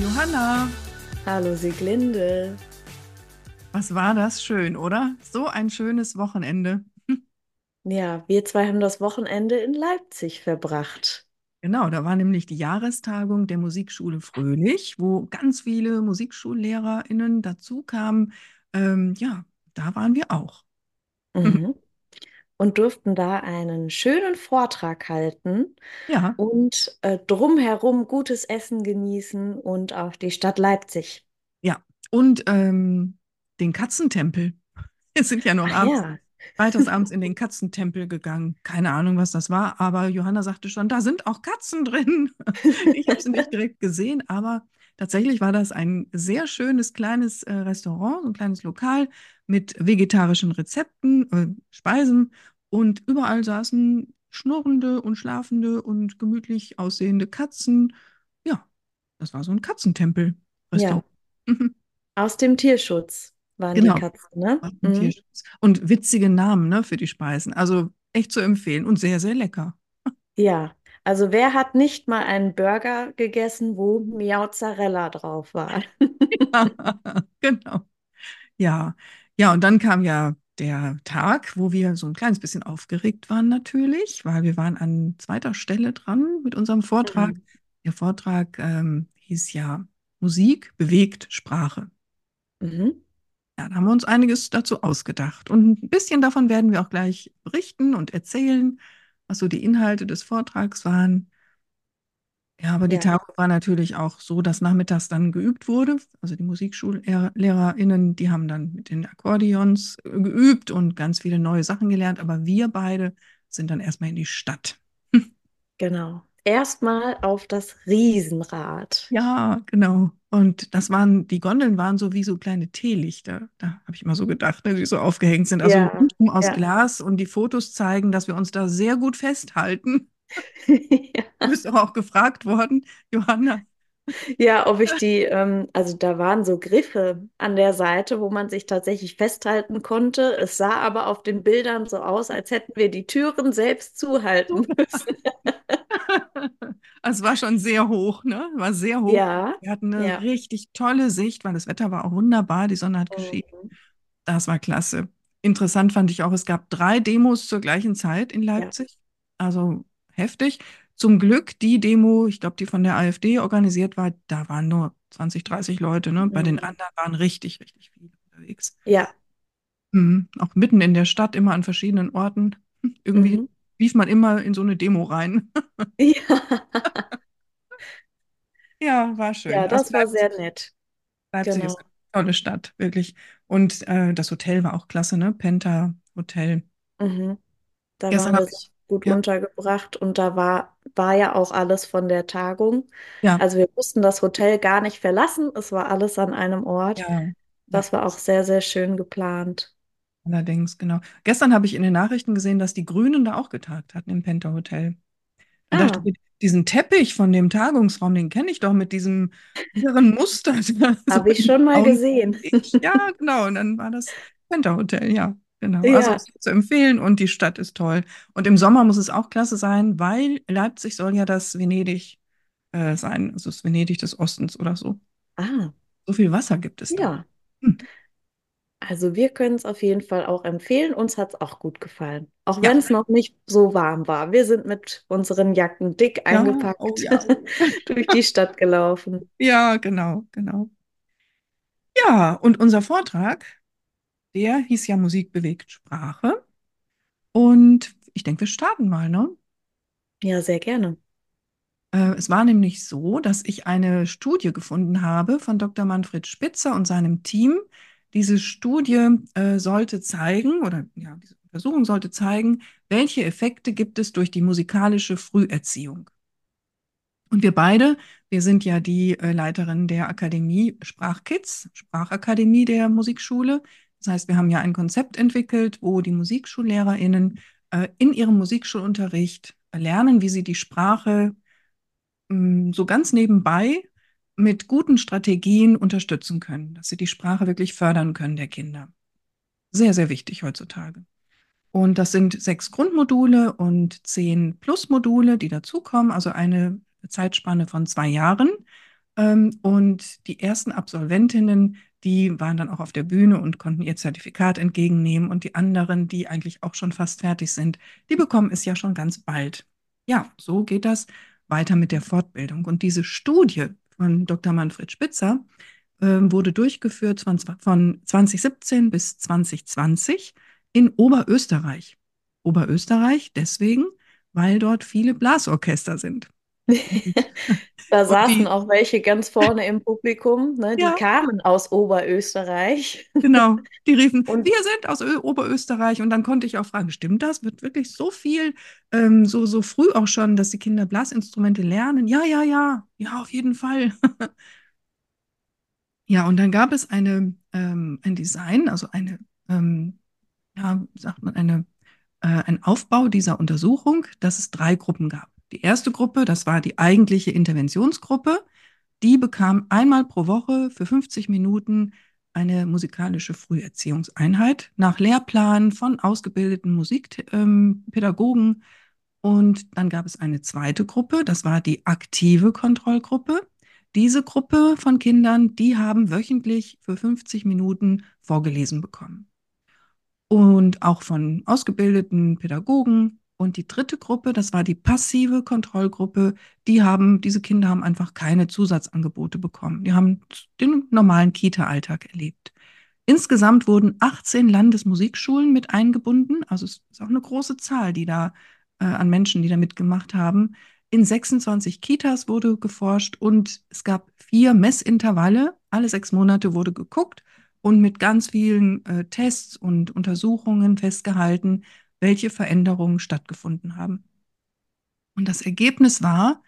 Johanna. Hallo Sieglinde. Was war das schön, oder? So ein schönes Wochenende. Ja, wir zwei haben das Wochenende in Leipzig verbracht. Genau, da war nämlich die Jahrestagung der Musikschule Fröhlich, wo ganz viele MusikschullehrerInnen dazu kamen. Ähm, ja, da waren wir auch. Mhm. Und durften da einen schönen Vortrag halten Ja, und äh, drumherum gutes Essen genießen und auch die Stadt Leipzig. ja. Und ähm, den Katzentempel. Wir sind ja noch abends, ja, freitagsabends in den Katzentempel gegangen. Keine Ahnung, was das war, aber Johanna sagte schon, da sind auch Katzen drin. Ich habe sie nicht direkt gesehen, aber tatsächlich war das ein sehr schönes kleines äh, Restaurant, ein kleines Lokal mit vegetarischen Rezepten, äh, Speisen und überall saßen schnurrende und schlafende und gemütlich aussehende Katzen. Ja, das war so ein ja, Katzentempel-Restaurant. aus dem Tierschutz waren die Genau. Katzen, ne? Aus dem Mhm. Tierschutz. Und witzige Namen, ne, für die Speisen. Also echt zu empfehlen und sehr, sehr lecker. Ja, also wer hat nicht mal einen Burger gegessen, wo Miauzarella drauf war? Genau. Ja. Ja, und dann kam ja der Tag, wo wir so ein kleines bisschen aufgeregt waren natürlich, weil wir waren an zweiter Stelle dran mit unserem Vortrag. Mhm. Der Vortrag ähm, hieß ja Musik bewegt Sprache. Mhm. Ja, da haben wir uns einiges dazu ausgedacht. Und ein bisschen davon werden wir auch gleich berichten und erzählen, was so die Inhalte des Vortrags waren. Ja, aber die Ja, Tagung war natürlich auch so, dass nachmittags dann geübt wurde. Also die MusikschullehrerInnen, die haben dann mit den Akkordeons äh, geübt und ganz viele neue Sachen gelernt. Aber wir beide sind dann erstmal in die Stadt. genau. Erstmal auf das Riesenrad. Ja, genau. Und das waren, die Gondeln waren so wie so kleine Teelichter. Da habe ich immer so gedacht, ne, die so aufgehängt sind. Also Ja, aus ja. Glas und die Fotos zeigen, dass wir uns da sehr gut festhalten. Du bist doch auch gefragt worden, Johanna. Ja, ob ich die, ähm, also da waren so Griffe an der Seite, wo man sich tatsächlich festhalten konnte. Es sah aber auf den Bildern so aus, als hätten wir die Türen selbst zuhalten müssen. Es war schon sehr hoch, ne? War sehr hoch. Ja, Wir hatten eine ja. richtig tolle Sicht, weil das Wetter war auch wunderbar, die Sonne hat geschienen. Mhm. Das war klasse. Interessant fand ich auch, es gab drei Demos zur gleichen Zeit in Ja. Leipzig. Also heftig. Zum Glück die Demo, ich glaube, die von der AfD organisiert war, da waren nur 20, 30 Leute, ne? Bei den Mhm. anderen waren richtig, richtig viele unterwegs. Ja. Mhm. Auch mitten in der Stadt, immer an verschiedenen Orten. Irgendwie Mhm. lief man immer in so eine Demo rein. Ja. Ja, war schön. Ja, Also das war sehr nett. Leipzig ist Genau. eine tolle Stadt, wirklich. Und äh, das Hotel war auch klasse, ne? Penta Hotel. Mhm. Da Gestern habe ich, gut ja, untergebracht und da war, war ja auch alles von der Tagung. ja, Also wir mussten das Hotel gar nicht verlassen. Es war alles an einem Ort. ja, Das war auch sehr, sehr schön geplant. allerdings, genau. Gestern habe ich in den Nachrichten gesehen, dass die Grünen da auch getagt hatten im Penta Hotel. Ah, mir, diesen Teppich von dem Tagungsraum, den kenne ich doch mit diesem irren Muster. Habe ich schon mal gesehen. Ja, genau. Und dann war das Penta Hotel, ja, genau. Also Ja, ist zu empfehlen und die Stadt ist toll. Und im Sommer muss es auch klasse sein, weil Leipzig soll ja das Venedig äh, sein, also das Venedig des Ostens oder so. ah, So viel Wasser gibt es da. ja. Hm. Also wir können es auf jeden Fall auch empfehlen. Uns hat es auch gut gefallen. Auch Ja, wenn es noch nicht so warm war. Wir sind mit unseren Jacken dick ja, oh eingepackt ja. durch die Stadt gelaufen. Ja, genau, genau. Ja, und unser Vortrag, der hieß ja Musik bewegt Sprache. Und ich denke, wir starten mal, ne? Ja, sehr gerne. Äh, es war nämlich so, dass ich eine Studie gefunden habe von Dr. Manfred Spitzer und seinem Team. Diese Studie äh, sollte zeigen, oder ja, diese Untersuchung sollte zeigen, welche Effekte gibt es durch die musikalische Früherziehung. Und wir beide, wir sind ja die äh, Leiterin der Akademie Sprachkids, Sprachakademie der Musikschule. Das heißt, wir haben ja ein Konzept entwickelt, wo die MusikschullehrerInnen äh, in ihrem Musikschulunterricht lernen, wie sie die Sprache mh, so ganz nebenbei mit guten Strategien unterstützen können, dass sie die Sprache wirklich fördern können der Kinder. Sehr, sehr wichtig heutzutage. Und das sind sechs Grundmodule und zehn Plusmodule, die dazukommen, also eine Zeitspanne von zwei Jahren. Ähm, und die ersten Absolventinnen, die waren dann auch auf der Bühne und konnten ihr Zertifikat entgegennehmen. Und die anderen, die eigentlich auch schon fast fertig sind, die bekommen es ja schon ganz bald. Ja, so geht das weiter mit der Fortbildung. Und diese Studie von Dr. Manfred Spitzer äh, wurde durchgeführt von 2017 bis 2020 in Oberösterreich. Oberösterreich deswegen, weil dort viele Blasorchester sind. da saßen die, auch welche ganz vorne im Publikum, ne? die Ja. kamen aus Oberösterreich. Genau, die riefen, Und- wir sind aus Ö Oberösterreich. Und dann konnte ich auch fragen, stimmt das? Wird wirklich so viel, ähm, so, so früh auch schon, dass die Kinder Blasinstrumente lernen? Ja, ja, ja, ja, auf jeden Fall. Ja, und dann gab es eine, ähm, ein Design, also eine, ähm, ja, sagt man, eine, äh, ein Aufbau dieser Untersuchung, dass es drei Gruppen gab. Die erste Gruppe, das war die eigentliche Interventionsgruppe, die bekam einmal pro Woche für 50 Minuten eine musikalische Früherziehungseinheit nach Lehrplan von ausgebildeten Musikpädagogen. Und dann gab es eine zweite Gruppe, das war die aktive Kontrollgruppe. Diese Gruppe von Kindern, die haben wöchentlich für 50 Minuten vorgelesen bekommen. Und auch von ausgebildeten Pädagogen. Und die dritte Gruppe, das war die passive Kontrollgruppe, die haben, diese Kinder haben einfach keine Zusatzangebote bekommen. Die haben den normalen Kita-Alltag erlebt. Insgesamt wurden 18 Landesmusikschulen mit eingebunden. Also es ist auch eine große Zahl, die da äh, an Menschen, die da mitgemacht haben. In 26 Kitas wurde geforscht und es gab vier Messintervalle. Alle sechs Monate wurde geguckt und mit ganz vielen äh, Tests und Untersuchungen festgehalten, welche Veränderungen stattgefunden haben. Und das Ergebnis war,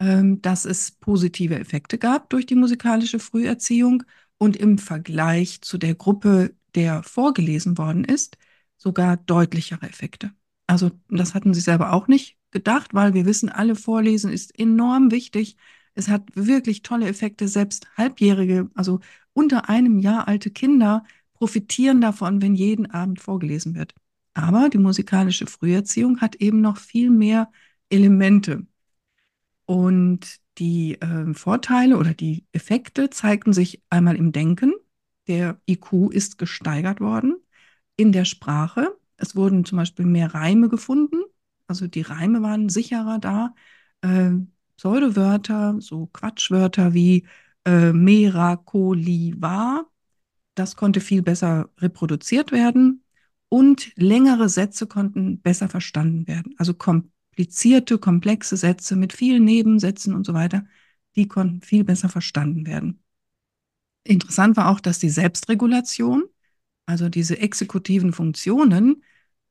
ähm, dass es positive Effekte gab durch die musikalische Früherziehung und im Vergleich zu der Gruppe, der vorgelesen worden ist, sogar deutlichere Effekte. Also das hatten sie selber auch nicht gedacht, weil wir wissen, alle Vorlesen ist enorm wichtig. Es hat wirklich tolle Effekte. Selbst Halbjährige, also unter einem Jahr alte Kinder profitieren davon, wenn jeden Abend vorgelesen wird. Aber die musikalische Früherziehung hat eben noch viel mehr Elemente. Und die äh, Vorteile oder die Effekte zeigten sich einmal im Denken. Der IQ ist gesteigert worden. In der Sprache. Es wurden zum Beispiel mehr Reime gefunden. Also die Reime waren sicherer da. Äh, Pseudowörter, so Quatschwörter wie äh, Merakoliva, das konnte viel besser reproduziert werden und längere Sätze konnten besser verstanden werden. Also komplizierte, komplexe Sätze mit vielen Nebensätzen und so weiter, die konnten viel besser verstanden werden. Interessant war auch, dass die Selbstregulation, also diese exekutiven Funktionen,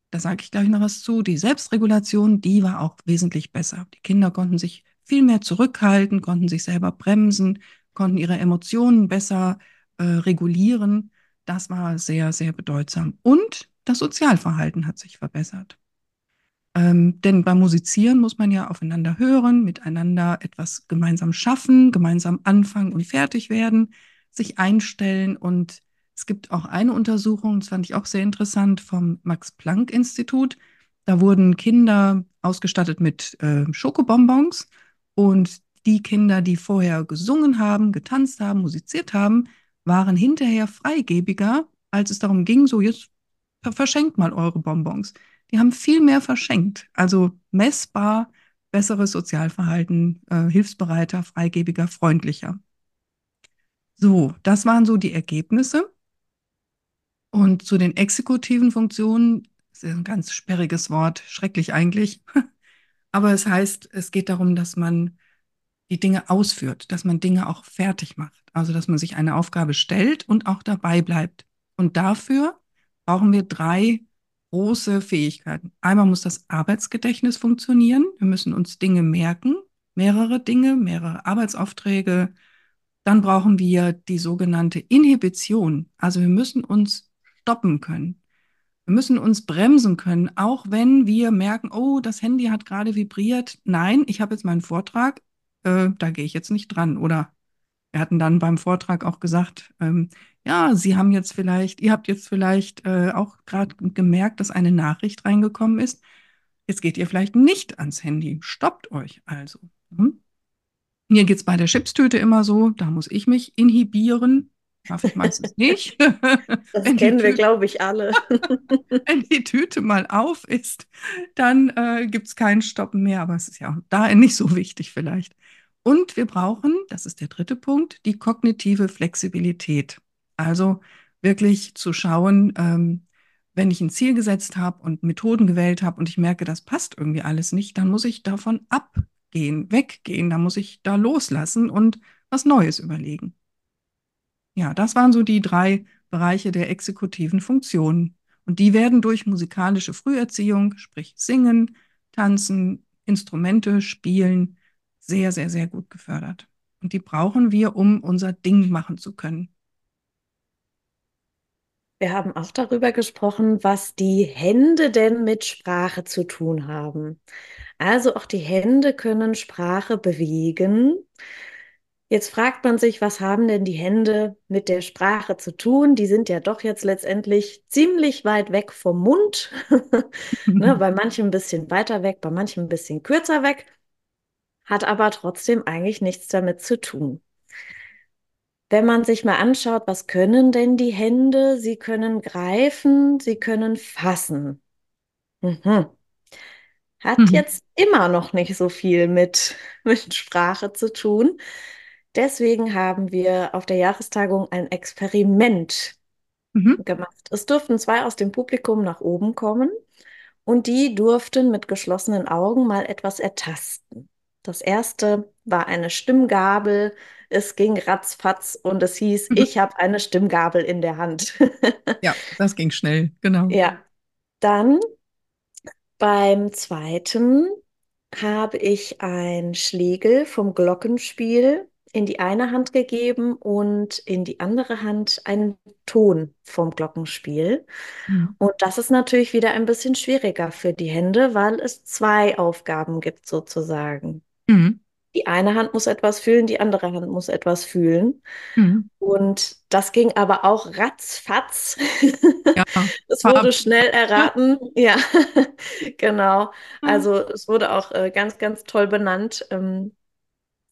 da sage ich gleich noch was zu, die Selbstregulation, die war auch wesentlich besser. Die Kinder konnten sich viel mehr zurückhalten, konnten sich selber bremsen, konnten ihre Emotionen besser äh, regulieren. Das war sehr, sehr bedeutsam. Und das Sozialverhalten hat sich verbessert. Ähm, denn beim Musizieren muss man ja aufeinander hören, miteinander etwas gemeinsam schaffen, gemeinsam anfangen und fertig werden, sich einstellen. Und es gibt auch eine Untersuchung, das fand ich auch sehr interessant, vom Max-Planck-Institut. Da wurden Kinder ausgestattet mit äh, Schokobonbons und die Kinder, die vorher gesungen haben, getanzt haben, musiziert haben, waren hinterher freigebiger, als es darum ging, so jetzt verschenkt mal eure Bonbons. Die haben viel mehr verschenkt. Also messbar besseres Sozialverhalten, äh, hilfsbereiter, freigebiger, freundlicher. So, das waren so die Ergebnisse. Und zu den exekutiven Funktionen, das ist ein ganz sperriges Wort, schrecklich eigentlich. Aber es heißt, es geht darum, dass man die Dinge ausführt, dass man Dinge auch fertig macht. Also, dass man sich eine Aufgabe stellt und auch dabei bleibt. Und dafür brauchen wir drei große Fähigkeiten. Einmal muss das Arbeitsgedächtnis funktionieren. Wir müssen uns Dinge merken, mehrere Dinge, mehrere Arbeitsaufträge. Dann brauchen wir die sogenannte Inhibition. Also wir müssen uns stoppen können. Wir müssen uns bremsen können, auch wenn wir merken, oh, das Handy hat gerade vibriert. Nein, ich habe jetzt meinen Vortrag, äh, da gehe ich jetzt nicht dran. Oder wir hatten dann beim Vortrag auch gesagt, ähm, ja, Sie haben jetzt vielleicht, ihr habt jetzt vielleicht äh, auch gerade gemerkt, dass eine Nachricht reingekommen ist. Jetzt geht ihr vielleicht nicht ans Handy. Stoppt euch also. Hm? Mir geht es bei der Chipstüte immer so, da muss ich mich inhibieren. Schaffe ich meistens nicht. Das kennen wir, glaube ich, alle. wenn die Tüte mal auf ist, dann äh, gibt es keinen Stoppen mehr. Aber es ist ja auch da nicht so wichtig vielleicht. Und wir brauchen, das ist der dritte Punkt, die kognitive Flexibilität. Also wirklich zu schauen, ähm, wenn ich ein Ziel gesetzt habe und Methoden gewählt habe und ich merke, das passt irgendwie alles nicht, dann muss ich davon abgehen, weggehen, dann muss ich da loslassen und was Neues überlegen. Ja, das waren so die drei Bereiche der exekutiven Funktionen. Und die werden durch musikalische Früherziehung, sprich Singen, Tanzen, Instrumente, Spielen, sehr, sehr, sehr gut gefördert. Und die brauchen wir, um unser Ding machen zu können. Wir haben auch darüber gesprochen, was die Hände denn mit Sprache zu tun haben. Also auch die Hände können Sprache bewegen. Jetzt fragt man sich, was haben denn die Hände mit der Sprache zu tun? Die sind ja doch jetzt letztendlich ziemlich weit weg vom Mund. ne, bei manchen ein bisschen weiter weg, bei manchen ein bisschen kürzer weg, hat aber trotzdem eigentlich nichts damit zu tun. Wenn man sich mal anschaut, was können denn die Hände? Sie können greifen, sie können fassen. Mhm. Hat mhm. jetzt immer noch nicht so viel mit, mit Sprache zu tun. Deswegen haben wir auf der Jahrestagung ein Experiment mhm. gemacht. Es durften zwei aus dem Publikum nach oben kommen und die durften mit geschlossenen Augen mal etwas ertasten. Das erste war eine Stimmgabel. Es ging ratzfatz und es hieß, mhm. ich habe eine Stimmgabel in der Hand. ja, das ging schnell, genau. Ja. Dann beim zweiten habe ich ein Schlegel vom Glockenspiel in die eine Hand gegeben und in die andere Hand einen Ton vom Glockenspiel. Mhm. Und das ist natürlich wieder ein bisschen schwieriger für die Hände, weil es zwei Aufgaben gibt sozusagen. Mhm. Die eine Hand muss etwas fühlen, die andere Hand muss etwas fühlen. Mhm. Und das ging aber auch ratzfatz. Ja, es wurde schnell erraten. Ja, genau. Also es wurde auch äh, ganz, ganz toll benannt. Ähm,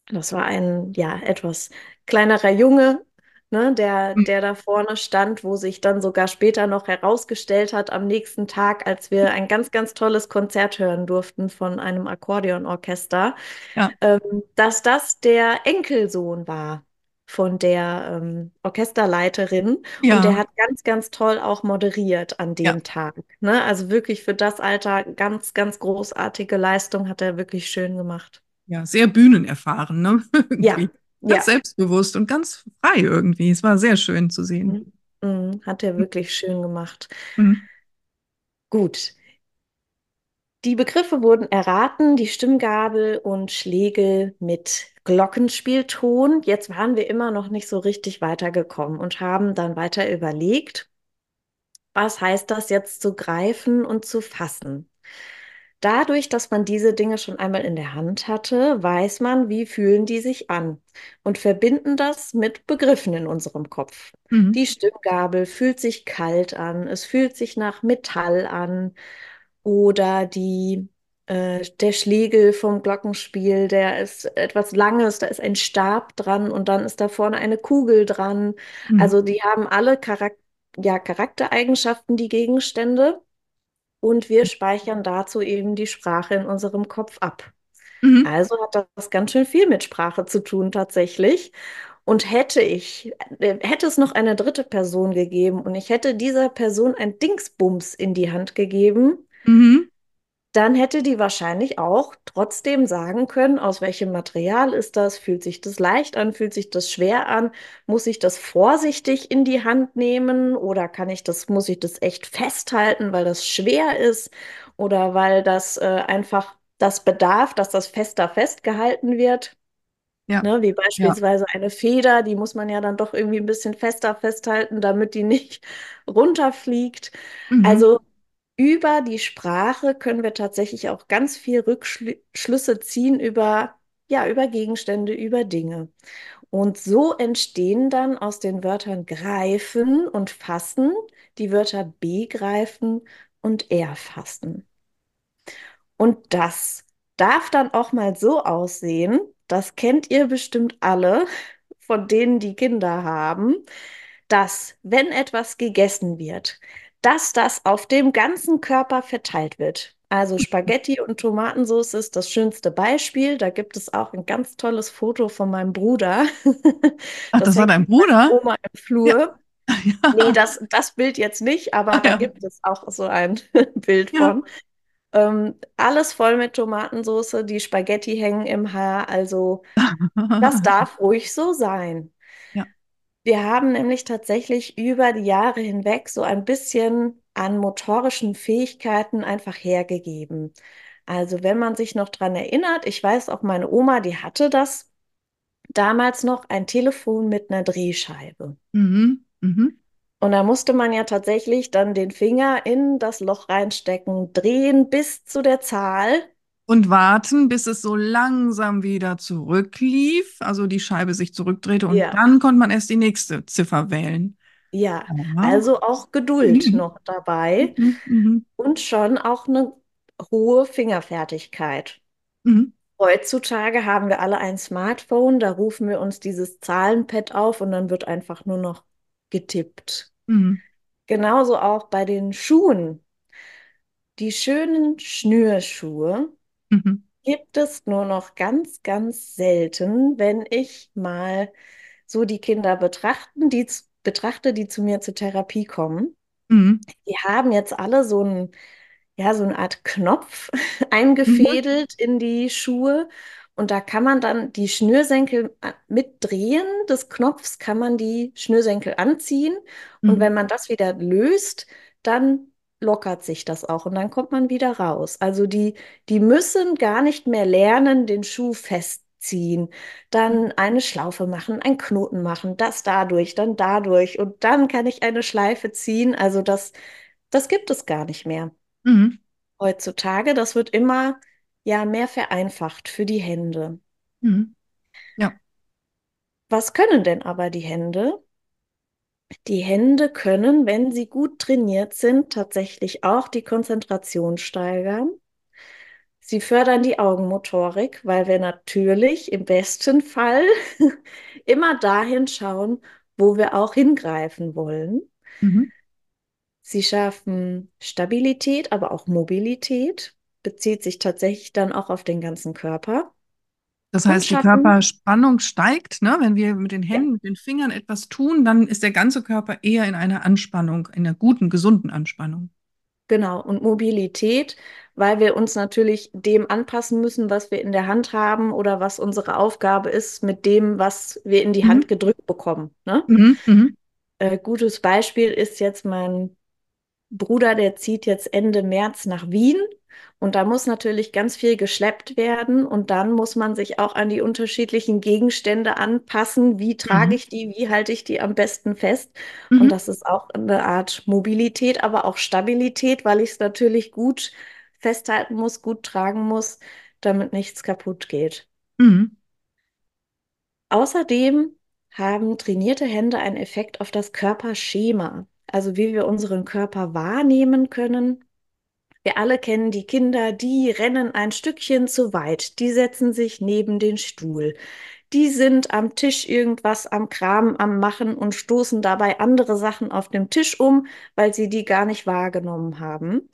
das war ein, ja, etwas kleinerer Junge, ne, der, mhm. der da vorne stand, wo sich dann sogar später noch herausgestellt hat, am nächsten Tag, als wir ein ganz, ganz tolles Konzert hören durften von einem Akkordeonorchester, ja. ähm, dass das der Enkelsohn war von der ähm, Orchesterleiterin. Ja. Und der hat ganz, ganz toll auch moderiert an dem ja. Tag. Ne? Also wirklich für das Alter ganz, ganz großartige Leistung hat er wirklich schön gemacht ja, sehr bühnenerfahren, ne? ja. Ganz ja. selbstbewusst und ganz frei irgendwie. Es war sehr schön zu sehen. Mhm. mhm. Hat er wirklich schön gemacht. Mhm. Gut. Die Begriffe wurden erraten, die Stimmgabel und Schlegel mit Glockenspielton. Jetzt waren wir immer noch nicht so richtig weitergekommen und haben dann weiter überlegt, was heißt das jetzt zu greifen und zu fassen? Dadurch, dass man diese Dinge schon einmal in der Hand hatte, weiß man, wie fühlen die sich an und verbinden das mit Begriffen in unserem Kopf. Mhm. Die Stimmgabel fühlt sich kalt an, es fühlt sich nach Metall an oder die äh, der Schlegel vom Glockenspiel, der ist etwas Langes, da ist ein Stab dran und dann ist da vorne eine Kugel dran. Mhm. Also die haben alle Charak ja, Charaktereigenschaften, die Gegenstände und wir speichern dazu eben die Sprache in unserem Kopf ab. Mhm. Also hat das ganz schön viel mit Sprache zu tun tatsächlich. Und hätte ich, äh, hätte es noch eine dritte Person gegeben und ich hätte dieser Person ein Dingsbums in die Hand gegeben, mhm dann hätte die wahrscheinlich auch trotzdem sagen können, aus welchem Material ist das, fühlt sich das leicht an, fühlt sich das schwer an, muss ich das vorsichtig in die Hand nehmen oder kann ich das, muss ich das echt festhalten, weil das schwer ist oder weil das äh, einfach das bedarf, dass das fester festgehalten wird. Ja. Ne, wie beispielsweise ja. eine Feder, die muss man ja dann doch irgendwie ein bisschen fester festhalten, damit die nicht runterfliegt. Mhm. Also über die Sprache können wir tatsächlich auch ganz viel Rückschlüsse ziehen über, ja, über Gegenstände, über Dinge. Und so entstehen dann aus den Wörtern greifen und fassen die Wörter begreifen und erfassen. Und das darf dann auch mal so aussehen, das kennt ihr bestimmt alle, von denen die Kinder haben, dass wenn etwas gegessen wird, dass das auf dem ganzen Körper verteilt wird. Also Spaghetti und Tomatensauce ist das schönste Beispiel. Da gibt es auch ein ganz tolles Foto von meinem Bruder. Ach, Das das war dein Bruder? Oma im Ja. Flur. Nee, Ja. das, das Bild jetzt nicht, aber da ja. gibt es auch so ein Bild Ja. von. Ähm, alles voll mit Tomatensauce, die Spaghetti hängen im Haar, also das darf ruhig so sein. Wir haben nämlich tatsächlich über die Jahre hinweg so ein bisschen an motorischen Fähigkeiten einfach hergegeben. Also wenn man sich noch dran erinnert, ich weiß auch meine Oma, die hatte das damals noch, ein Telefon mit einer Drehscheibe. Mhm. Mhm. Und da musste man ja tatsächlich dann den Finger in das Loch reinstecken, drehen bis zu der Zahl. Und warten, bis es so langsam wieder zurücklief, also die Scheibe sich zurückdrehte und Ja, dann konnte man erst die nächste Ziffer wählen. ja. Ja. Also auch Geduld Mhm. noch dabei Mhm. Mhm. und schon auch eine hohe Fingerfertigkeit. Mhm. Heutzutage haben wir alle ein Smartphone, da rufen wir uns dieses Zahlenpad auf und dann wird einfach nur noch getippt. Mhm. Genauso auch bei den Schuhen. Die schönen Schnürschuhe Mhm. gibt es nur noch ganz, ganz selten, wenn ich mal so die Kinder betrachten, die, betrachte, die zu mir zur Therapie kommen. Mhm. Die haben jetzt alle so ein, ja, so eine Art Knopf Mhm. eingefädelt in die Schuhe. Und da kann man dann die Schnürsenkel a- mit Drehen des Knopfs kann man die Schnürsenkel anziehen. Und Mhm. wenn man das wieder löst, dann lockert sich das auch und dann kommt man wieder raus. Also die, die müssen gar nicht mehr lernen, den Schuh festziehen, dann eine Schlaufe machen, einen Knoten machen, das dadurch, dann dadurch und dann kann ich eine Schleife ziehen. Also das, das gibt es gar nicht mehr Mhm. heutzutage. Das wird immer ja mehr vereinfacht für die Hände. Mhm. Ja. Was können denn aber die Hände? Die Hände können, wenn sie gut trainiert sind, tatsächlich auch die Konzentration steigern. Sie fördern die Augenmotorik, weil wir natürlich im besten Fall immer dahin schauen, wo wir auch hingreifen wollen. Mhm. Sie schaffen Stabilität, aber auch Mobilität, bezieht sich tatsächlich dann auch auf den ganzen Körper Das heißt, die Körperspannung steigt, ne? Wenn wir mit den Händen, mit den Fingern etwas tun, dann ist der ganze Körper eher in einer Anspannung, in einer guten, gesunden Anspannung. genau, und Mobilität, weil wir uns natürlich dem anpassen müssen, was wir in der Hand haben oder was unsere Aufgabe ist mit dem, was wir in die Mhm. Hand gedrückt bekommen, ne? Mhm. Mhm. Äh, gutes Beispiel ist jetzt mein Bruder, der zieht jetzt Ende März nach Wien und da muss natürlich ganz viel geschleppt werden und dann muss man sich auch an die unterschiedlichen Gegenstände anpassen. Wie trage Mhm. ich die? Wie halte ich die am besten fest? Und Mhm. das ist auch eine Art Mobilität, aber auch Stabilität, weil ich es natürlich gut festhalten muss, gut tragen muss, damit nichts kaputt geht. Mhm. Außerdem haben trainierte Hände einen Effekt auf das Körperschema, also wie wir unseren Körper wahrnehmen können. Wir alle kennen die Kinder, die rennen ein Stückchen zu weit, die setzen sich neben den Stuhl, die sind am Tisch irgendwas am Kram am Machen und stoßen dabei andere Sachen auf dem Tisch um, weil sie die gar nicht wahrgenommen haben.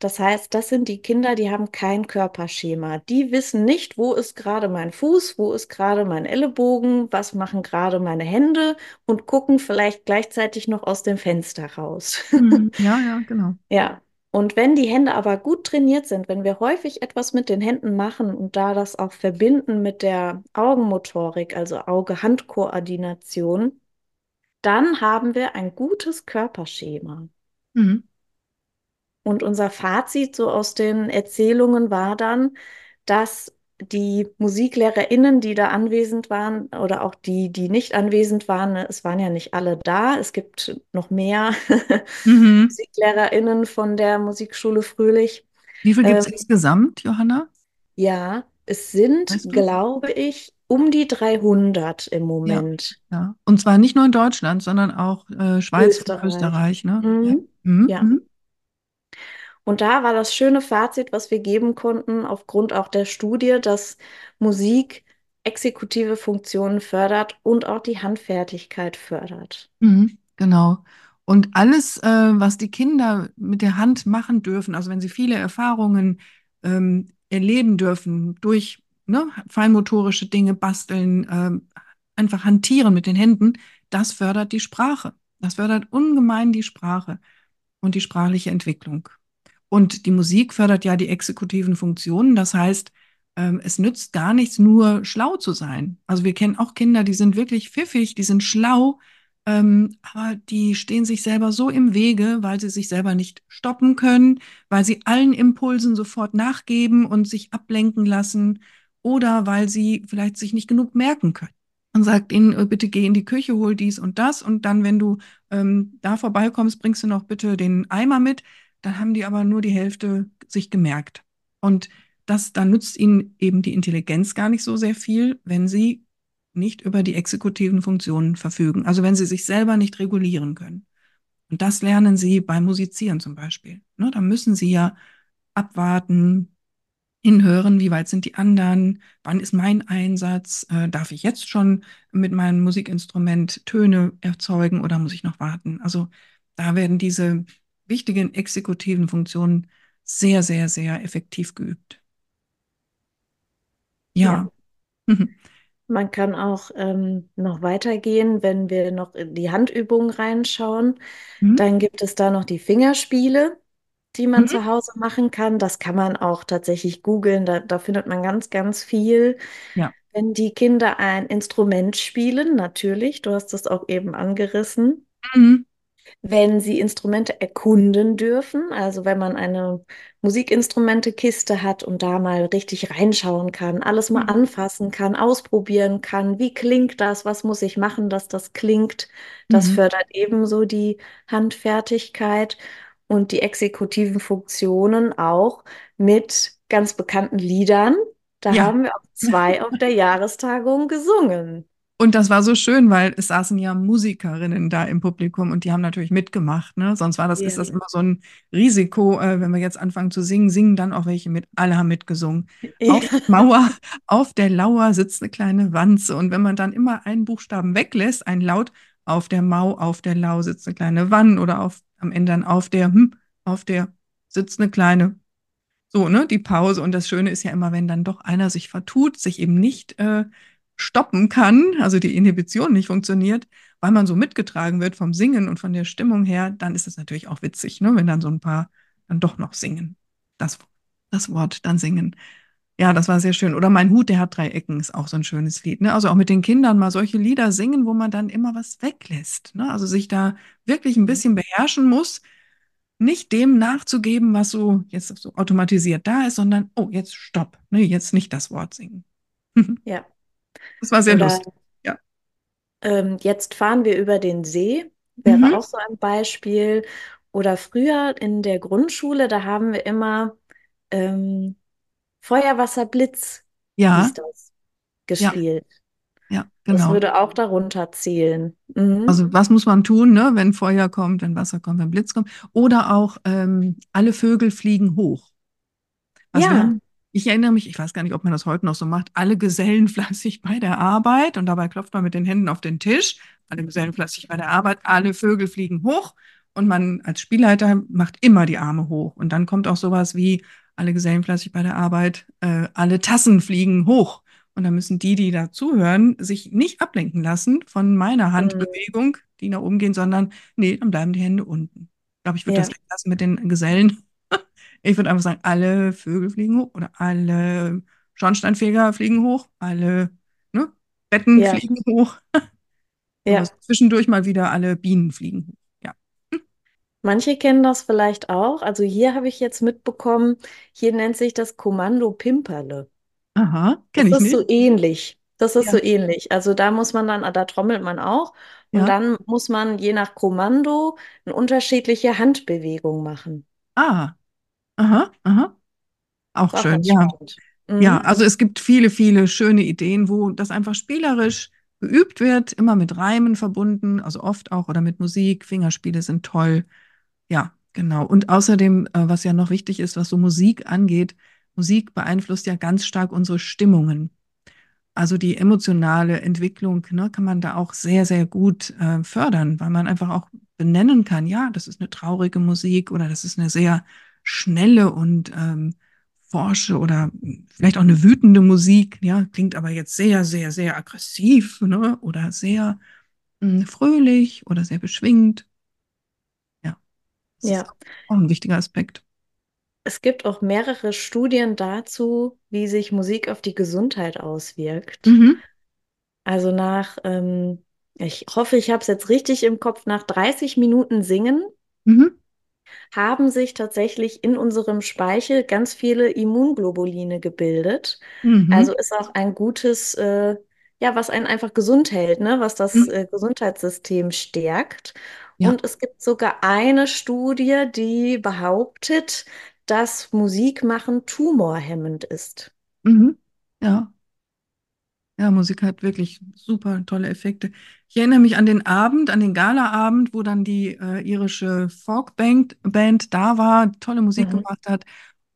Das heißt, das sind die Kinder, die haben kein Körperschema. Die wissen nicht, wo ist gerade mein Fuß, wo ist gerade mein Ellenbogen, was machen gerade meine Hände und gucken vielleicht gleichzeitig noch aus dem Fenster raus. Mhm. Ja, ja, genau. Ja, und wenn die Hände aber gut trainiert sind, wenn wir häufig etwas mit den Händen machen und da das auch verbinden mit der Augenmotorik, also Auge-Hand-Koordination, dann haben wir ein gutes Körperschema. Mhm. Und unser Fazit so aus den Erzählungen war dann, dass die MusiklehrerInnen, die da anwesend waren, oder auch die, die nicht anwesend waren, ne, es waren ja nicht alle da, es gibt noch mehr Mhm. MusiklehrerInnen von der Musikschule Fröhlich. Wie viel gibt es Ähm, insgesamt, Johanna? ja, es sind, Weißt du? glaube ich, um die 300 im Ja, Moment. ja. Und zwar nicht nur in Deutschland, sondern auch äh, Schweiz und Österreich. Österreich, ne? Ja. Mhm. Mhm. Ja. Mhm. Und da war das schöne Fazit, was wir geben konnten, aufgrund auch der Studie, dass Musik exekutive Funktionen fördert und auch die Handfertigkeit fördert. Mhm, genau. Und alles, äh, was die Kinder mit der Hand machen dürfen, also wenn sie viele Erfahrungen ähm, erleben dürfen durch ne, feinmotorische Dinge, basteln, ähm, einfach hantieren mit den Händen, das fördert die Sprache. Das fördert ungemein die Sprache und die sprachliche Entwicklung. Und die Musik fördert ja die exekutiven Funktionen. Das heißt, ähm, es nützt gar nichts, nur schlau zu sein. Also wir kennen auch Kinder, die sind wirklich pfiffig, die sind schlau, ähm, aber die stehen sich selber so im Wege, weil sie sich selber nicht stoppen können, weil sie allen Impulsen sofort nachgeben und sich ablenken lassen oder weil sie vielleicht sich nicht genug merken können. Man sagt ihnen, äh, bitte geh in die Küche, hol dies und das und dann, wenn du ähm, da vorbeikommst, bringst du noch bitte den Eimer mit. Dann haben die aber nur die Hälfte sich gemerkt. Und das, dann nützt ihnen eben die Intelligenz gar nicht so sehr viel, wenn sie nicht über die exekutiven Funktionen verfügen. Also wenn sie sich selber nicht regulieren können. Und das lernen sie beim Musizieren zum Beispiel. Ne, da müssen sie ja abwarten, hinhören, wie weit sind die anderen, wann ist mein Einsatz, äh, darf ich jetzt schon mit meinem Musikinstrument Töne erzeugen oder muss ich noch warten? Also da werden diese wichtigen exekutiven Funktionen sehr, sehr, sehr effektiv geübt. Ja. ja. Man kann auch ähm, noch weitergehen, wenn wir noch in die Handübungen reinschauen. Mhm. Dann gibt es da noch die Fingerspiele, die man mhm. zu Hause machen kann. Das kann man auch tatsächlich googeln. Da, da findet man ganz, ganz viel. Ja. Wenn die Kinder ein Instrument spielen, natürlich, du hast das auch eben angerissen. Mhm wenn sie Instrumente erkunden dürfen. Also wenn man eine Musikinstrumentekiste hat und da mal richtig reinschauen kann, alles mal mhm. anfassen kann, ausprobieren kann, wie klingt das, was muss ich machen, dass das klingt. Das mhm. fördert ebenso die Handfertigkeit und die exekutiven Funktionen auch mit ganz bekannten Liedern. Da ja. haben wir auch zwei auf der Jahrestagung gesungen. Und das war so schön, weil es saßen ja Musikerinnen da im Publikum und die haben natürlich mitgemacht. Ne? Sonst war das, ja. ist das immer so ein Risiko, äh, wenn wir jetzt anfangen zu singen, singen dann auch welche mit. Alle haben mitgesungen. Ja. Auf der Mauer, auf der Lauer sitzt eine kleine Wanze. Und wenn man dann immer einen Buchstaben weglässt, ein Laut, auf der Mau, auf der Lau sitzt eine kleine Wann oder auf, am Ende dann auf der, hm, auf der sitzt eine kleine so, ne, die Pause. Und das Schöne ist ja immer, wenn dann doch einer sich vertut, sich eben nicht äh, stoppen kann, also die Inhibition nicht funktioniert, weil man so mitgetragen wird vom Singen und von der Stimmung her, dann ist es natürlich auch witzig, ne, wenn dann so ein paar dann doch noch singen. Das, das Wort dann singen. Ja, das war sehr schön. Oder mein Hut, der hat drei Ecken, ist auch so ein schönes Lied. Ne? Also auch mit den Kindern mal solche Lieder singen, wo man dann immer was weglässt. Ne? Also sich da wirklich ein bisschen beherrschen muss, nicht dem nachzugeben, was so jetzt so automatisiert da ist, sondern, oh, jetzt stopp, ne? jetzt nicht das Wort singen. Ja, das war sehr Oder, lustig. Ja. Ähm, jetzt fahren wir über den See, wäre mhm. auch so ein Beispiel. Oder früher in der Grundschule, da haben wir immer ähm, Feuerwasser, Blitz, ja. gespielt. Ja. ja, genau. Das würde auch darunter zählen. Mhm. Also was muss man tun, ne? wenn Feuer kommt, wenn Wasser kommt, wenn Blitz kommt? Oder auch ähm, alle Vögel fliegen hoch. Also ja. wir ich erinnere mich, ich weiß gar nicht, ob man das heute noch so macht, alle Gesellen fleißig bei der Arbeit und dabei klopft man mit den Händen auf den Tisch. Alle Gesellen fleißig bei der Arbeit, alle Vögel fliegen hoch und man als Spielleiter macht immer die Arme hoch. Und dann kommt auch sowas wie alle Gesellen fleißig bei der Arbeit, äh, alle Tassen fliegen hoch. Und dann müssen die, die da zuhören, sich nicht ablenken lassen von meiner Handbewegung, die nach oben gehen, sondern nee, dann bleiben die Hände unten. Ich glaube, ich würde ja. das lassen mit den Gesellen ich würde einfach sagen, alle Vögel fliegen hoch oder alle Schornsteinfeger fliegen hoch, alle ne, Betten ja. fliegen hoch. Ja. Also zwischendurch mal wieder alle Bienen fliegen hoch. Ja. Manche kennen das vielleicht auch. Also hier habe ich jetzt mitbekommen, hier nennt sich das Kommando Pimperle. Aha, kenne ich nicht. Das ist so ähnlich. Das ist ja. so ähnlich. Also da muss man dann, da trommelt man auch. Und ja. dann muss man je nach Kommando eine unterschiedliche Handbewegung machen. Ah, Aha, aha. Auch schön, ja. Mhm. Ja, also es gibt viele, viele schöne Ideen, wo das einfach spielerisch geübt wird, immer mit Reimen verbunden, also oft auch oder mit Musik. Fingerspiele sind toll. Ja, genau. Und außerdem, äh, was ja noch wichtig ist, was so Musik angeht, Musik beeinflusst ja ganz stark unsere Stimmungen. Also die emotionale Entwicklung, ne, kann man da auch sehr, sehr gut äh, fördern, weil man einfach auch benennen kann, ja, das ist eine traurige Musik oder das ist eine sehr schnelle und ähm, forsche oder vielleicht auch eine wütende Musik, ja, klingt aber jetzt sehr, sehr, sehr aggressiv, ne, oder sehr mh, hm, fröhlich oder sehr beschwingt. Ja, das ist Ja. auch ein wichtiger Aspekt. Es gibt auch mehrere Studien dazu, wie sich Musik auf die Gesundheit auswirkt. Mhm, Also nach, ähm, ich hoffe, ich habe es jetzt richtig im Kopf, nach 30 Minuten Singen mhm, haben sich tatsächlich in unserem Speichel ganz viele Immunglobuline gebildet. Also mhm, ist auch ein gutes, äh, ja, was einen einfach gesund hält, ne? Was das mhm. äh, Gesundheitssystem stärkt. Ja, Und es gibt sogar eine Studie, die behauptet, dass Musik machen tumorhemmend ist. mhm, ja. Ja, Musik hat wirklich super tolle Effekte. Ich erinnere mich an den Abend, an den Galaabend, wo dann die äh, irische Folkband Band da war, tolle Musik Mhm. gemacht hat.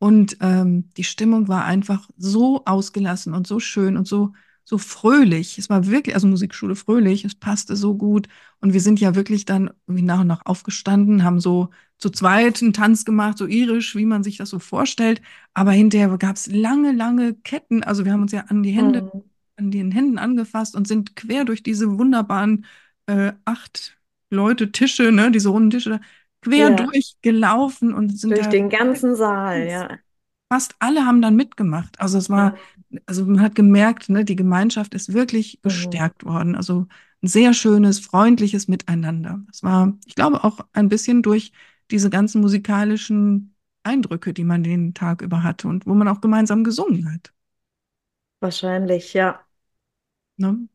Und ähm, die Stimmung war einfach so ausgelassen und so schön und so, so fröhlich. Es war wirklich, also Musikschule fröhlich, es passte so gut. Und wir sind ja wirklich dann nach und nach aufgestanden, haben so zu zweit einen Tanz gemacht, so irisch, wie man sich das so vorstellt. Aber hinterher gab es lange, lange Ketten. Also wir haben uns ja an die Hände Mhm. An den Händen angefasst und sind quer durch diese wunderbaren äh, acht Leute Tische, ne, diese runden Tische, quer Ja, durchgelaufen und sind durch den ganzen Saal, ja. fast alle haben dann mitgemacht. Also es war, also man hat gemerkt, ne, die Gemeinschaft ist wirklich Mhm. gestärkt worden. Also ein sehr schönes, freundliches Miteinander. Das war, ich glaube, auch ein bisschen durch diese ganzen musikalischen Eindrücke, die man den Tag über hatte und wo man auch gemeinsam gesungen hat. Wahrscheinlich, ja. Ne?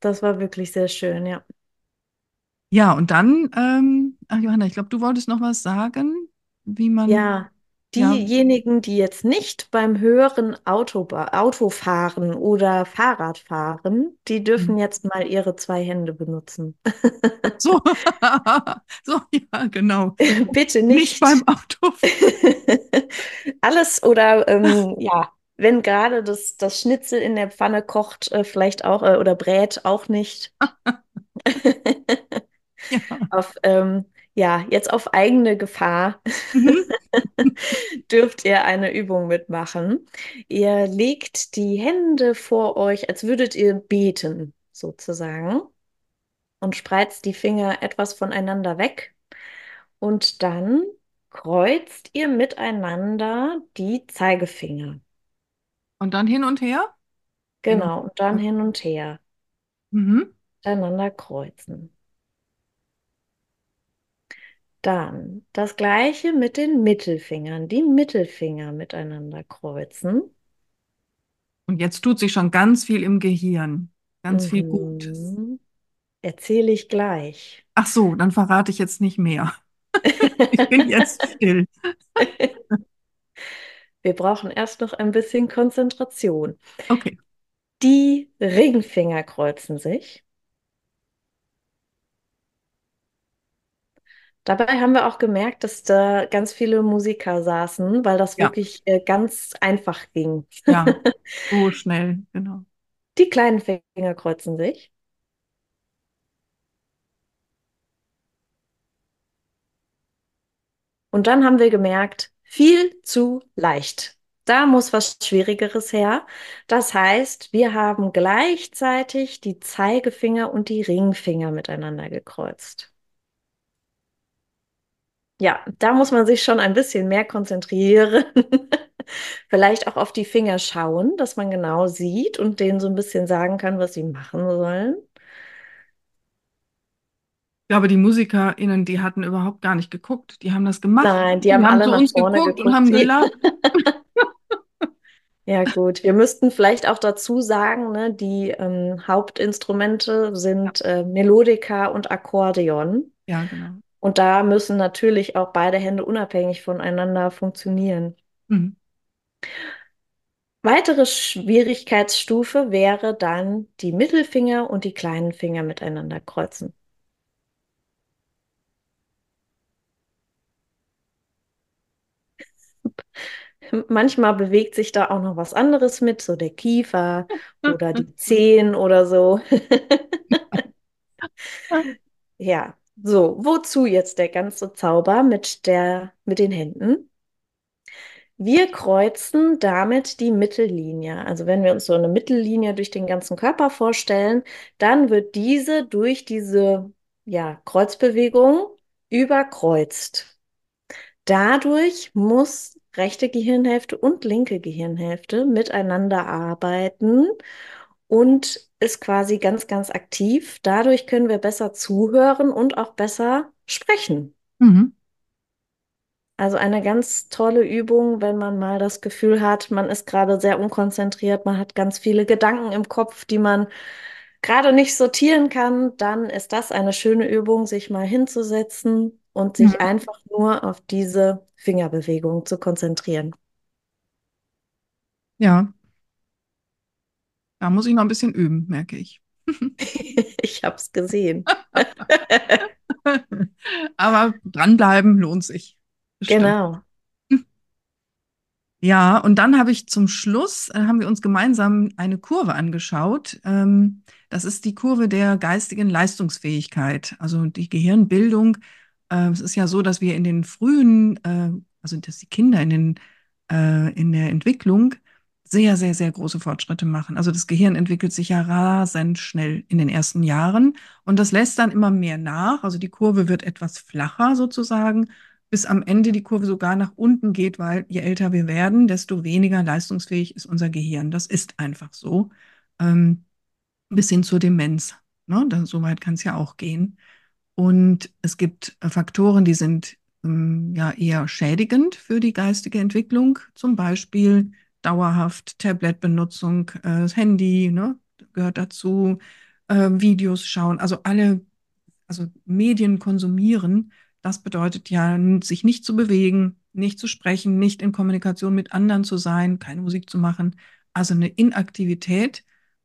Das war wirklich sehr schön, ja. Ja, und dann, ähm, ach Johanna, ich glaube, du wolltest noch was sagen, wie man, Ja, ja, diejenigen, die jetzt nicht beim höheren Autoba Autofahren oder Fahrradfahren, die dürfen jetzt mal ihre zwei Hände benutzen. so, so, ja, genau. Bitte Nicht beim nicht. Autofahren. Alles oder ähm, ja, wenn gerade das, das Schnitzel in der Pfanne kocht, äh, vielleicht auch äh, oder brät, auch nicht. Ja. Auf, ähm, ja, jetzt auf eigene Gefahr Mhm. dürft ihr eine Übung mitmachen. Ihr legt die Hände vor euch, als würdet ihr beten, sozusagen, und spreizt die Finger etwas voneinander weg. Und dann kreuzt ihr miteinander die Zeigefinger. Und dann hin und her? Und Genau, und dann hin und her, mhm. miteinander kreuzen. Dann das gleiche mit den Mittelfingern, die Mittelfinger miteinander kreuzen. Und jetzt tut sich schon ganz viel im Gehirn. Ganz viel Gutes. Mhm. Erzähle ich gleich. Ach so, dann verrate ich jetzt nicht mehr. Ich bin jetzt still. Wir brauchen erst noch ein bisschen Konzentration. Okay. Die Ringfinger kreuzen sich. Dabei haben wir auch gemerkt, dass da ganz viele Musiker saßen, weil das Ja, wirklich äh, ganz einfach ging. ja, so schnell, genau. Die kleinen Finger kreuzen sich. Und dann haben wir gemerkt, viel zu leicht. Da muss was Schwierigeres her. Das heißt, wir haben gleichzeitig die Zeigefinger und die Ringfinger miteinander gekreuzt. Ja, da muss man sich schon ein bisschen mehr konzentrieren. Vielleicht auch auf die Finger schauen, dass man genau sieht und denen so ein bisschen sagen kann, was sie machen sollen. Ich glaube, die MusikerInnen, die hatten überhaupt gar nicht geguckt. Die haben das gemacht. Nein, die Die haben haben alle nach uns vorne geguckt und geguckt. haben gelacht. Ja, gut. Wir müssten vielleicht auch dazu sagen, ne, die ähm, Hauptinstrumente Ja, sind äh, Melodika und Akkordeon. ja, genau. Und da müssen natürlich auch beide Hände unabhängig voneinander funktionieren. Mhm. Weitere Schwierigkeitsstufe wäre dann die Mittelfinger und die kleinen Finger miteinander kreuzen. Manchmal bewegt sich da auch noch was anderes mit, so der Kiefer oder die Zehen oder so. Ja, so, wozu jetzt der ganze Zauber mit der, mit den Händen? Wir kreuzen damit die Mittellinie. Also wenn wir uns so eine Mittellinie durch den ganzen Körper vorstellen, dann wird diese durch diese ja, Kreuzbewegung überkreuzt. Dadurch muss rechte Gehirnhälfte und linke Gehirnhälfte miteinander arbeiten und ist quasi ganz, ganz aktiv. Dadurch können wir besser zuhören und auch besser sprechen. Mhm. Also eine ganz tolle Übung, wenn man mal das Gefühl hat, man ist gerade sehr unkonzentriert, man hat ganz viele Gedanken im Kopf, die man gerade nicht sortieren kann, dann ist das eine schöne Übung, sich mal hinzusetzen und sich Mhm. einfach nur auf diese Fingerbewegung zu konzentrieren. Ja, da muss ich noch ein bisschen üben, merke ich. Ich habe es gesehen. Aber dranbleiben lohnt sich. Bestimmt. Genau. Ja, und dann habe ich zum Schluss, äh, haben wir uns gemeinsam eine Kurve angeschaut. Ähm, das ist die Kurve der geistigen Leistungsfähigkeit, also die Gehirnbildung. Äh, es ist ja so, dass wir in den frühen, äh, also dass die Kinder in den, äh, in der Entwicklung sehr, sehr, sehr große Fortschritte machen. Also das Gehirn entwickelt sich ja rasend schnell in den ersten Jahren und das lässt dann immer mehr nach. Also die Kurve wird etwas flacher sozusagen bis am Ende die Kurve sogar nach unten geht, weil je älter wir werden, desto weniger leistungsfähig ist unser Gehirn. Das ist einfach so. Ähm, bis hin zur Demenz. Ne? Dann, so weit kann es ja auch gehen. Und es gibt äh, Faktoren, die sind ähm, ja eher schädigend für die geistige Entwicklung, zum Beispiel dauerhaft Tablet-Benutzung, äh, das Handy ne, gehört dazu, äh, Videos schauen, also alle, also Medien konsumieren das bedeutet ja, sich nicht zu bewegen, nicht zu sprechen, nicht in Kommunikation mit anderen zu sein, keine Musik zu machen. Also eine Inaktivität.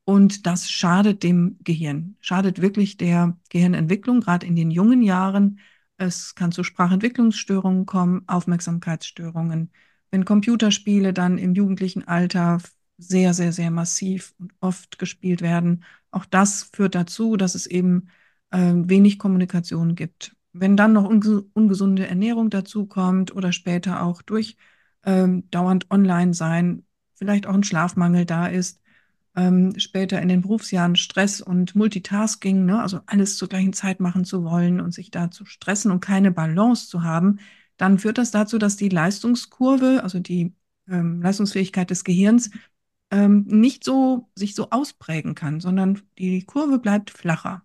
Und das schadet dem Gehirn, schadet wirklich der Gehirnentwicklung, gerade in den jungen Jahren. Es kann zu Sprachentwicklungsstörungen kommen, Aufmerksamkeitsstörungen. Wenn Computerspiele dann im jugendlichen Alter sehr, sehr, sehr massiv und oft gespielt werden, auch das führt dazu, dass es eben äh, wenig Kommunikation gibt wenn dann noch ungesunde Ernährung dazu kommt oder später auch durch ähm, dauernd online sein, vielleicht auch ein Schlafmangel da ist, ähm, später in den Berufsjahren Stress und Multitasking, ne, also alles zur gleichen Zeit machen zu wollen und sich da zu stressen und keine Balance zu haben, dann führt das dazu, dass die Leistungskurve, also die ähm, Leistungsfähigkeit des Gehirns, ähm, nicht so sich so ausprägen kann, sondern die Kurve bleibt flacher.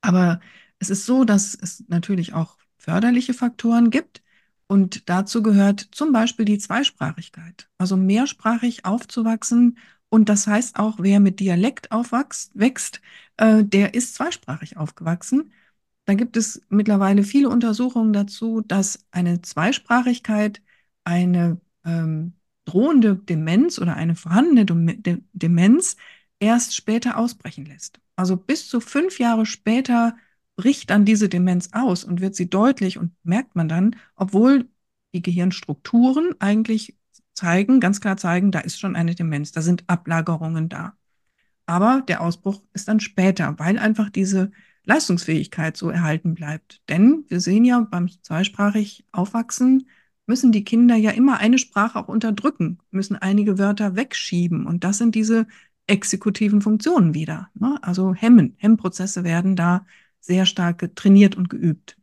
Aber es ist so, dass es natürlich auch förderliche Faktoren gibt. Und dazu gehört zum Beispiel die Zweisprachigkeit. Also mehrsprachig aufzuwachsen. Und das heißt auch, wer mit Dialekt aufwächst, wächst, äh, der ist zweisprachig aufgewachsen. Da gibt es mittlerweile viele Untersuchungen dazu, dass eine Zweisprachigkeit eine ähm, drohende Demenz oder eine vorhandene Demenz erst später ausbrechen lässt. Also bis zu fünf Jahre später bricht dann diese Demenz aus und wird sie deutlich und merkt man dann, obwohl die Gehirnstrukturen eigentlich zeigen, ganz klar zeigen, da ist schon eine Demenz, da sind Ablagerungen da. Aber der Ausbruch ist dann später, weil einfach diese Leistungsfähigkeit so erhalten bleibt. Denn wir sehen ja beim zweisprachig Aufwachsen, müssen die Kinder ja immer eine Sprache auch unterdrücken, müssen einige Wörter wegschieben. Und das sind diese exekutiven Funktionen wieder. Ne? Also Hemmen, Hemmprozesse werden da sehr stark trainiert und geübt.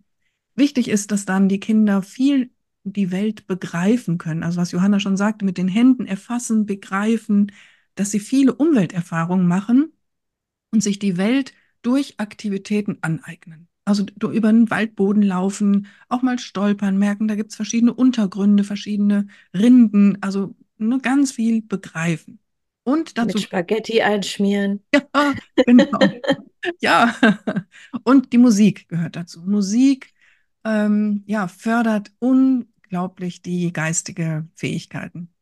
Wichtig ist, dass dann die Kinder viel die Welt begreifen können. Also was Johanna schon sagte, mit den Händen erfassen, begreifen, dass sie viele Umwelterfahrungen machen und sich die Welt durch Aktivitäten aneignen. Also über den Waldboden laufen, auch mal stolpern, merken, da gibt es verschiedene Untergründe, verschiedene Rinden, also nur ganz viel begreifen. Und dazu. Mit Spaghetti einschmieren. Ja, genau. ja, und die Musik gehört dazu. Musik ähm, ja, fördert unglaublich die geistige Fähigkeiten.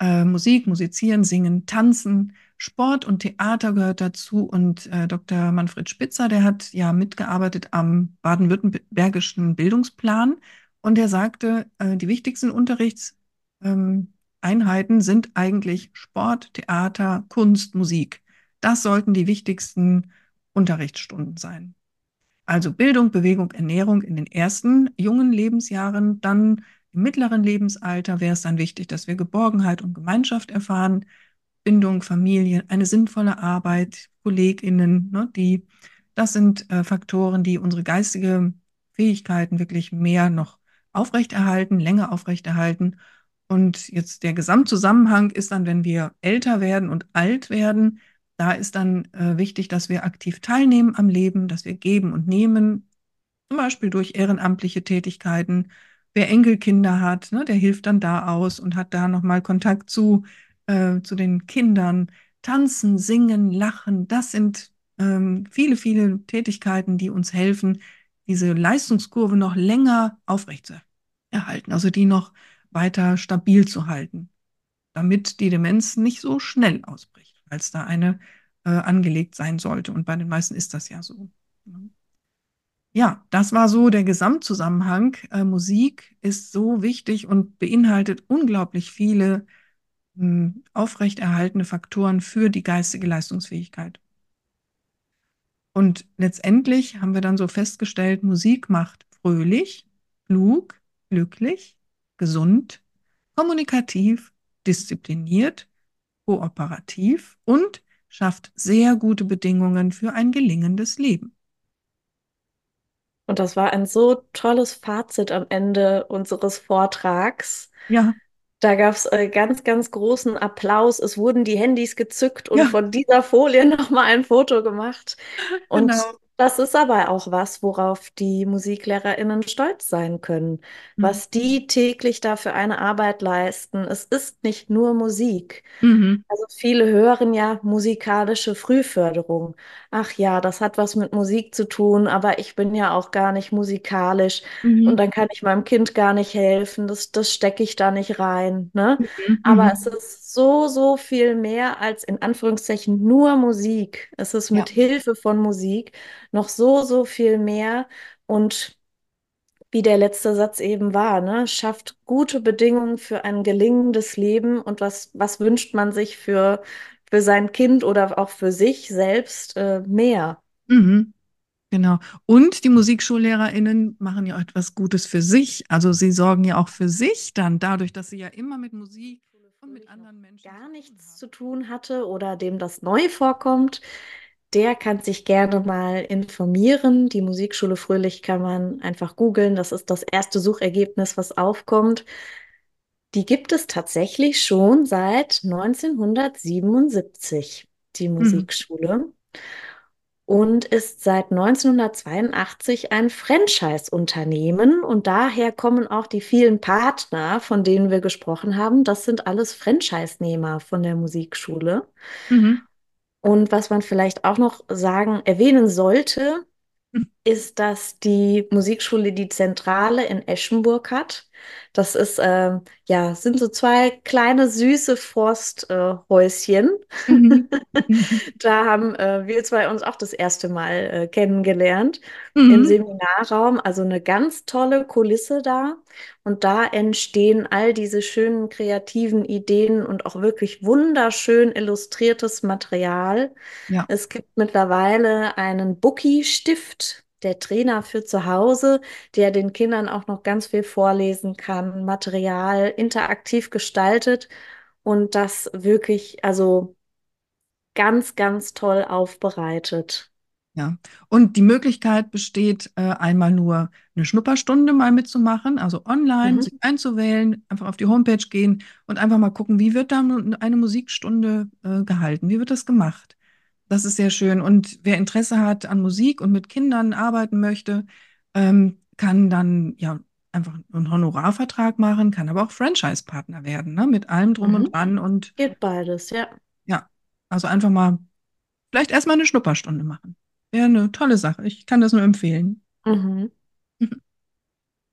Äh, Musik, Musizieren, Singen, Tanzen, Sport und Theater gehört dazu. Und äh, Dr. Manfred Spitzer, der hat ja mitgearbeitet am baden-württembergischen Bildungsplan. Und er sagte, äh, die wichtigsten Unterrichtsformen Einheiten sind eigentlich Sport, Theater, Kunst, Musik. Das sollten die wichtigsten Unterrichtsstunden sein. Also Bildung, Bewegung, Ernährung in den ersten jungen Lebensjahren, dann im mittleren Lebensalter wäre es dann wichtig, dass wir Geborgenheit und Gemeinschaft erfahren, Bindung, Familie, eine sinnvolle Arbeit, KollegInnen, ne, die, das sind äh, Faktoren, die unsere geistige Fähigkeiten wirklich mehr noch aufrechterhalten, länger aufrechterhalten. Und jetzt der Gesamtzusammenhang ist dann, wenn wir älter werden und alt werden, da ist dann äh, wichtig, dass wir aktiv teilnehmen am Leben, dass wir geben und nehmen, zum Beispiel durch ehrenamtliche Tätigkeiten. Wer Enkelkinder hat, ne, der hilft dann da aus und hat da nochmal Kontakt zu, äh, zu den Kindern. Tanzen, singen, lachen, das sind ähm, viele, viele Tätigkeiten, die uns helfen, diese Leistungskurve noch länger aufrechtzuerhalten, also die noch weiter stabil zu halten, damit die Demenz nicht so schnell ausbricht als da eine äh, angelegt sein sollte. Und bei den meisten ist das ja so. Ne? Ja, das war so der Gesamtzusammenhang. Äh, Musik ist so wichtig und beinhaltet unglaublich viele mh, hm, aufrechterhaltene Faktoren für die geistige Leistungsfähigkeit. Und letztendlich haben wir dann so festgestellt, Musik macht fröhlich, klug, glücklich, gesund, kommunikativ, diszipliniert kooperativ und schafft sehr gute Bedingungen für ein gelingendes Leben. Und das war ein so tolles Fazit am Ende unseres Vortrags. Ja. Da gab es äh, ganz, ganz großen Applaus. Es wurden die Handys gezückt und ja. von dieser Folie nochmal ein Foto gemacht. Und genau. Das ist aber auch was, worauf die MusiklehrerInnen stolz sein können, mhm. was die täglich da für eine Arbeit leisten. Es ist nicht nur Musik. Mhm. Also viele hören ja musikalische Frühförderung. Ach ja, das hat was mit Musik zu tun, aber ich bin ja auch gar nicht musikalisch mhm. und dann kann ich meinem Kind gar nicht helfen. Das, das stecke ich da nicht rein. Ne? Mhm. Aber mhm. es ist so, so viel mehr als in Anführungszeichen nur Musik. Es ist mit ja. Hilfe von Musik noch so, so viel mehr und wie der letzte Satz eben war, ne, schafft gute Bedingungen für ein gelingendes Leben und was, was wünscht man sich für, für sein Kind oder auch für sich selbst äh, mehr? Mhm. Genau. Und die MusikschullehrerInnen machen ja auch etwas Gutes für sich. Also sie sorgen ja auch für sich dann dadurch, dass sie ja immer mit Musik und mit anderen Menschen gar nichts zu tun hatte oder dem das neu vorkommt, der kann sich gerne mal informieren. Die Musikschule Fröhlich kann man einfach googeln. Das ist das erste Suchergebnis, was aufkommt. Die gibt es tatsächlich schon seit 1977, die mhm. Musikschule. Mhm. Und ist seit 1982 ein Franchise-Unternehmen. Und daher kommen auch die vielen Partner, von denen wir gesprochen haben. Das sind alles Franchise-Nehmer von der Musikschule. Mhm. Und was man vielleicht auch noch sagen, erwähnen sollte, hm. Ist, dass die Musikschule die Zentrale in Eschenburg hat. Das ist, äh, ja, sind so zwei kleine süße Forsthäuschen. Äh, mhm. da haben äh, wir zwei uns auch das erste Mal äh, kennengelernt mhm. im Seminarraum. Also eine ganz tolle Kulisse da. Und da entstehen all diese schönen kreativen Ideen und auch wirklich wunderschön illustriertes Material. Ja. Es gibt mittlerweile einen Bookie-Stift der Trainer für zu Hause, der den Kindern auch noch ganz viel vorlesen kann, Material interaktiv gestaltet und das wirklich, also ganz, ganz toll aufbereitet. Ja, und die Möglichkeit besteht, äh, einmal nur eine Schnupperstunde mal mitzumachen, also online mhm. sich einzuwählen, einfach auf die Homepage gehen und einfach mal gucken, wie wird da eine Musikstunde äh, gehalten, wie wird das gemacht. Das ist sehr schön. Und wer Interesse hat an Musik und mit Kindern arbeiten möchte, ähm, kann dann ja einfach einen Honorarvertrag machen, kann aber auch Franchise-Partner werden, ne? mit allem drum mhm. und dran. Und geht beides, ja. Ja, also einfach mal vielleicht erstmal eine Schnupperstunde machen. Wäre eine tolle Sache. Ich kann das nur empfehlen. Mhm.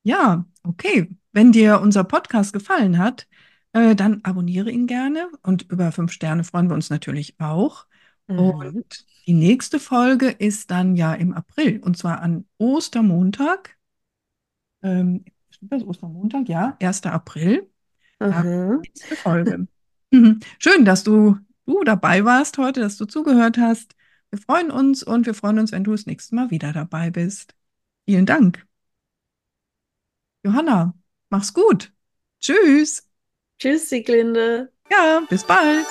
Ja, okay. Wenn dir unser Podcast gefallen hat, äh, dann abonniere ihn gerne und über fünf Sterne freuen wir uns natürlich auch. Mhm. Und die nächste Folge ist dann ja im April und zwar an Ostermontag. Ähm, stimmt das Ostermontag? Ja, 1. April. Aha. Nächste Folge. Schön, dass du, du dabei warst heute, dass du zugehört hast. Wir freuen uns und wir freuen uns, wenn du das nächste Mal wieder dabei bist. Vielen Dank. Johanna, mach's gut. Tschüss. Tschüss, Sieglinde. Ja, bis bald.